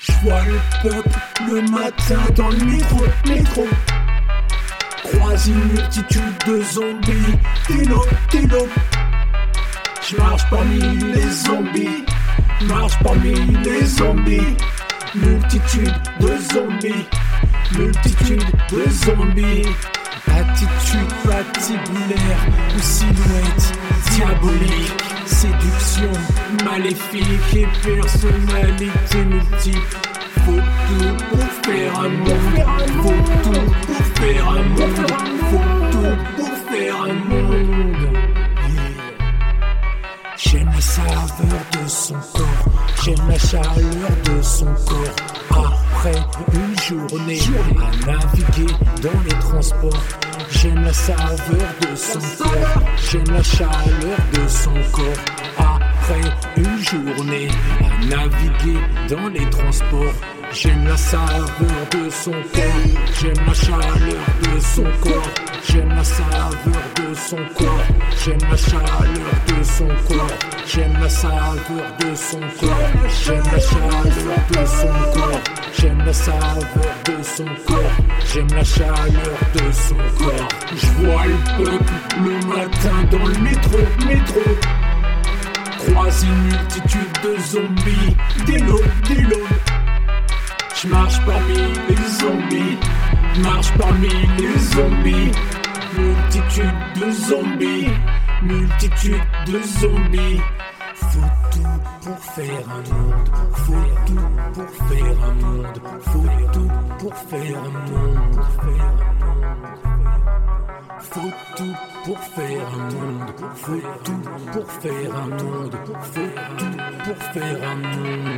Je vois le peuple le matin dans le métro, métro. Croise une multitude de zombies, Dino, Dino. Je marche parmi les zombies, marche parmi les zombies. Multitude de zombies, multitude de zombies. Attitude patibulaire ou silhouette diabolique. Maléfique et personnalité multiple. Faut tout pour faire un monde. Faut tout pour faire un monde. Faut tout pour faire un monde. J'aime la saveur de son corps, j'aime la chaleur de son corps. Après une journée à naviguer dans les transports, j'aime la saveur de son corps, j'aime la chaleur de son corps. Une journée à naviguer dans les transports, j'aime la saveur de son corps, j'aime la chaleur de son corps, j'aime la saveur de son corps, j'aime la chaleur de son corps, j'aime la saveur de son corps, j'aime la chaleur de son corps, j'aime la saveur de son corps, j'aime la chaleur de son corps. Je vois le peuple le matin dans le métro, métro. Croise une multitude de zombies, des lots, des lots. Je marche parmi les zombies, marche parmi les zombies. Multitude de zombies, multitude de zombies. Faut tout pour faire un monde, faut tout pour faire un monde, faut tout pour faire un monde. Faut tout pour faire un monde, faut tout pour faire un monde, faut tout pour faire un monde.